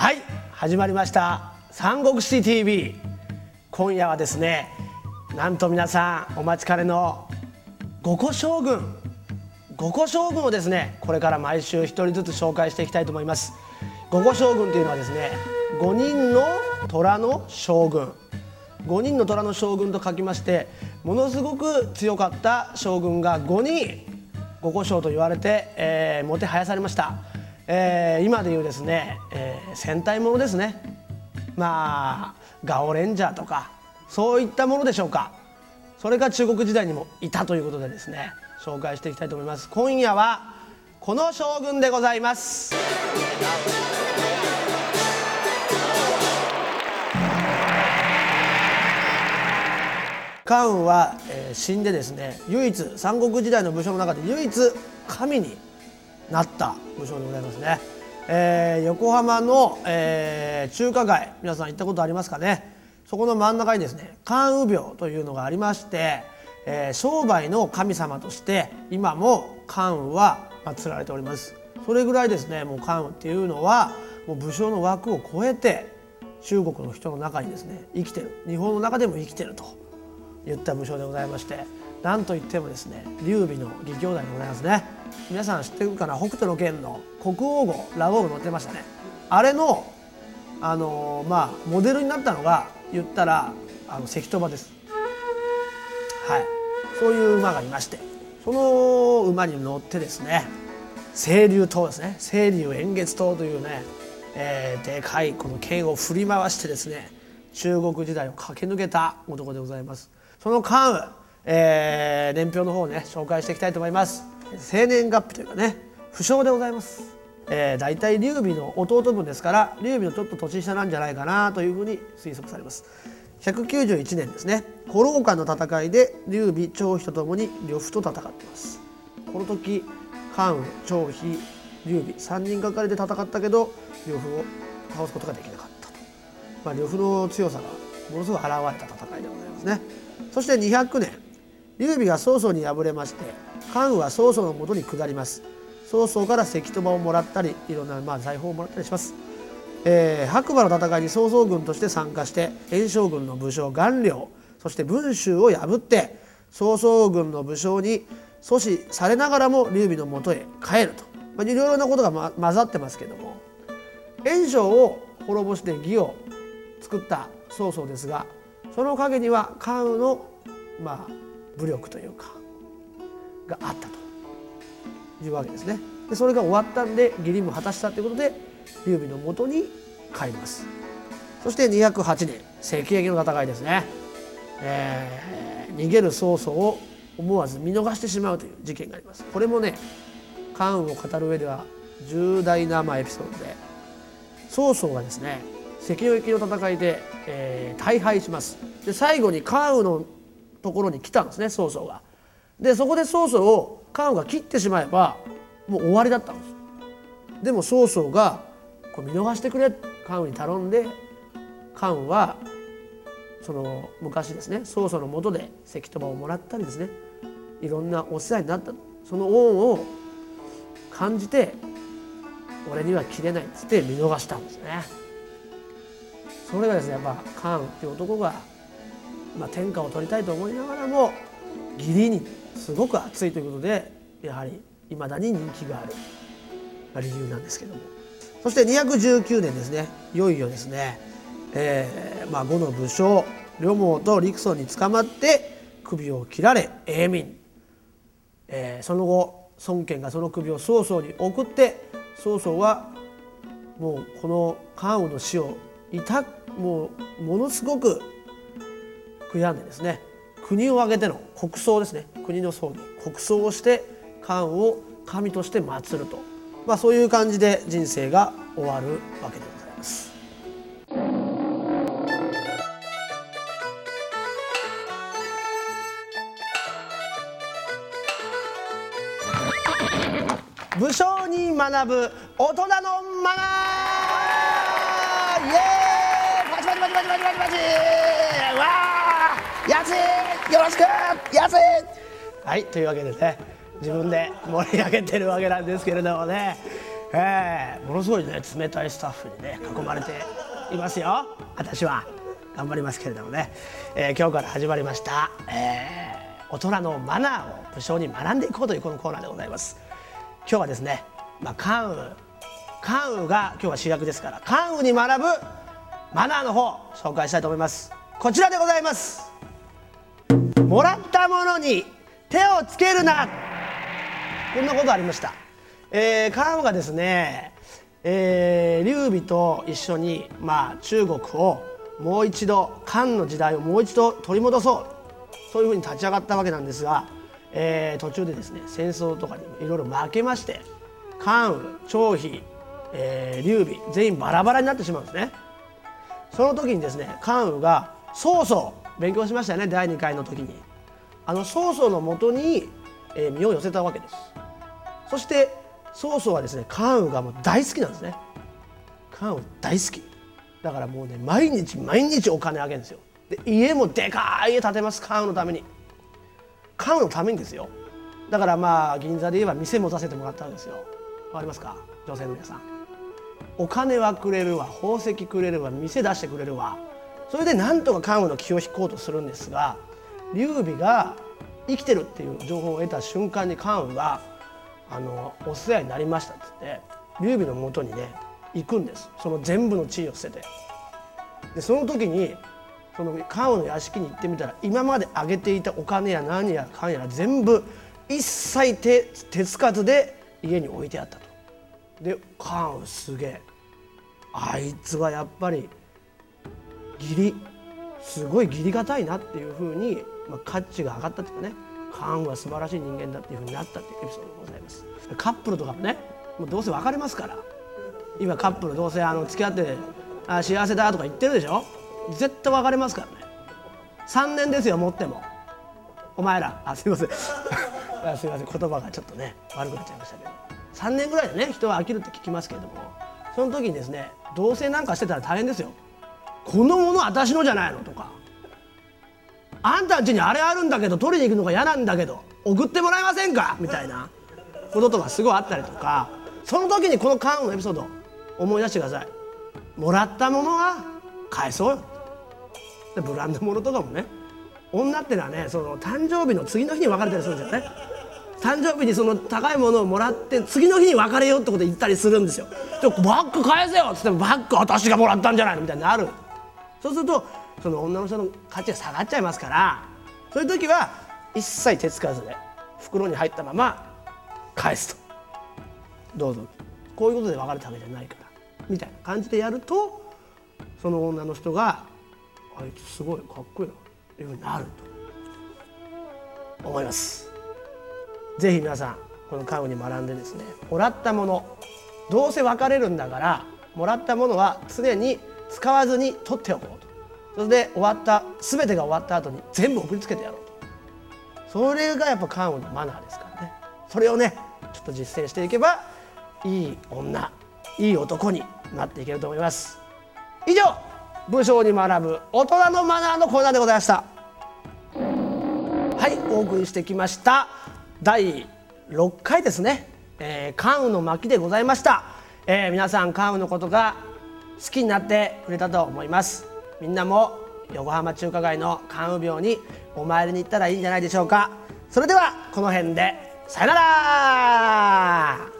はい始まりました。三国志 TV 今夜はですねなんと皆さんお待ちかねの五個将軍。五個将軍をですねこれから毎週一人ずつ紹介していきたいと思います。五個将軍というのはですね五人の虎の将軍。5人の虎の将軍と書きましてものすごく強かった将軍が5人五個将と言われて、えー、もてはやされました、えー、今でいうですね、えー、戦隊ものですね。まあガオレンジャーとかそういったものでしょうか。それが中国時代にもいたということでですね紹介していきたいと思います。今夜はこの将軍でございます。関羽は、えー、死んでですね唯一三国時代の武将の中で唯一神になった武将でございますね、えー、横浜の、えー、中華街皆さん行ったことありますかね？そこの真ん中にですね関羽廟というのがありまして、えー、商売の神様として今も関羽は祀られております。それぐらいですねもう関羽っていうのはもう武将の枠を超えて中国の人の中にですね生きてる。日本の中でも生きてると言った武将でございましてなんといってもですね劉備の義兄弟でございますね。皆さん知ってるかな北斗の拳の国王号ラゴーが乗ってましたね。あれのあの、まあモデルになったのが言ったらあの関戸馬です。はい。そういう馬がいましてその馬に乗ってですね清流島ですね。清流円月島というね、えー、でかいこの剣を振り回してですね中国時代を駆け抜けた男でございます。その関羽、えー、年表の方をね紹介していきたいと思います。生年月日というかね不詳でございます、えー、大体劉備の弟分ですから劉備のちょっと年下なんじゃないかなというふうに推測されます。191年ですね。古老館の戦いで劉備張飛とともに呂布と戦っています。この時関羽張飛劉備3人がかりで戦ったけど呂布を倒すことができなかったと、まあ、呂布の強さがものすごく現れた戦いでございますね。そして200年劉備が曹操に敗れまして関羽は曹操のもとに下ります。曹操から石飛馬をもらったりいろんなまあ財宝をもらったりします、えー、白馬の戦いに曹操軍として参加して炎将軍の武将顔料そして文集を破って曹操軍の武将に阻止されながらも劉備のもとへ帰ると、まあ、いろいろなことが、ま、混ざってますけども炎将を滅ぼして義を作った曹操ですがその陰には関羽のまあ武力というかがあったというわけですね。でそれが終わったんで義理も果たしたということで劉備のもとに帰ります。そして208年関役の戦いですね。えー、逃げる曹操を思わず見逃してしまうという事件があります。これもね関羽を語る上では重大なまあエピソードで曹操がですね関与駅の戦いで、えー、大敗しますで最後に関羽のところに来たんですね曹操がでそこで曹操を関羽が切ってしまえばもう終わりだったんですでも曹操がこう見逃してくれ関羽に頼んで関羽はその昔ですね曹操のもとで関戸馬をもらったりですねいろんなお世話になったその恩を感じて俺には切れないっつって見逃したんですね。それがですねやっぱカーンっていう男が、まあ、天下を取りたいと思いながらも義理にすごく熱いということでやはりいまだに人気がある理由なんですけども。そして219年ですね。いよいよですね、えーまあ、呉の武将両毛と陸曹に捕まって首を切られ永民、えー、その後孫権がその首を曹操に送って曹操はもうこの関羽の死をいたもうものすごく悔やんでですね。国を挙げての国葬ですね。国の葬儀国葬をして漢を神として祀ると、まあ、そういう感じで人生が終わるわけでございます。武将に学ぶ大人のマナーイエーイ。バチバチバチバチバチわあ安いよろしく安い。はいというわけでね自分で盛り上げてるわけなんですけれどもね、えー、ものすごいね冷たいスタッフにね囲まれていますよ。私は頑張りますけれどもね、えー、今日から始まりました、えー、大人のマナーを武将に学んでいこうというこのコーナーでございます。今日はですね、まあ、関羽関羽が今日は主役ですから関羽に学ぶマナーの方紹介したいと思います。こちらでございます。もらったものに手をつけるな。こんなことありました、えー、関羽がですね、えー、劉備と一緒に、まあ、中国をもう一度漢の時代をもう一度取り戻そう。そういうふうに立ち上がったわけなんですが、えー、途中でですね戦争とかにいろいろ負けまして関羽張飛、えー、劉備全員バラバラになってしまうんですね。その時にですね関羽が曹操勉強しましたよね第2回の時に。あの曹操のもとに、え、身を寄せたわけです。そして曹操はですね関羽がもう大好きなんですね。関羽大好き。だからもうね毎日毎日お金あげるんですよ。で家もでかい家建てます関羽のために。関羽のためにですよ。だからまあ銀座で言えば店持たせてもらったんですよ。わかりますか？女性の皆さん。お金はくれるわ宝石くれるわ店出してくれるわ。それでなんとか関羽の気を引こうとするんですが劉備が生きてるっていう情報を得た瞬間に関羽があのお世話になりましたっつって劉備のもとにね行くんです。その全部の地位を捨てて。でその時にその関羽の屋敷に行ってみたら今まであげていたお金や何やかんやら全部一切手手つかずで家に置いてあったと。で関羽すげえ。あいつはやっぱり義理すごい義理がたいなっていうふうに、まあ、価値が上がったっていうかね関羽は素晴らしい人間だっていうふうになったっていうエピソードでございます。カップルとかもねもうどうせ別れますから今カップルどうせあの付き合ってあ幸せだとか言ってるでしょ？絶対別れますからね。3年ですよ持っても。お前ら。あすいません。すいません。言葉がちょっとね悪くなっちゃいましたけど。3年ぐらいでね人は飽きるって聞きますけれどもその時にですね同棲なんかしてたら大変ですよ。このもの私のじゃないのとか。あんたんちにあれあるんだけど取りに行くのが嫌なんだけど送ってもらえませんか？みたいな。こととかすごいあったりとか。その時にこのカーンのエピソード思い出してください。もらったものは返そうよ。でブランド物とかもね。女ってのはねその誕生日の次の日に別れたりするんですよね。誕生日にその高いものをもらって次の日に別れようってこと言ったりするんですよ。で「バッグ返せよ」っつっても「バッグ私がもらったんじゃないの?」みたいになる。そうするとその女の人の価値が下がっちゃいますからそういう時は一切手つかずで袋に入ったまま返すと。どうぞ。こういうことで別れたわけじゃないから。みたいな感じでやるとその女の人があいつすごいかっこいいなというふうになると。思います。ぜひ皆さんこの家具に学んでですねもらったものどうせ別れるんだからもらったものは常に使わずに取っておこうと。それで終わった全てが終わった後に全部送りつけてやろうと。それがやっぱ家具のマナーですからね。それをねちょっと実践していけばいい女いい男になっていけると思います。以上武将に学ぶ大人のマナーのコーナーでございました。はいお送りしてきました。第6回ですね、えー、関羽の巻でございました、えー、皆さん関羽のことが好きになってくれたと思います。みんなも横浜中華街の関羽廟にお参りに行ったらいいんじゃないでしょうか。それではこの辺で。さよなら。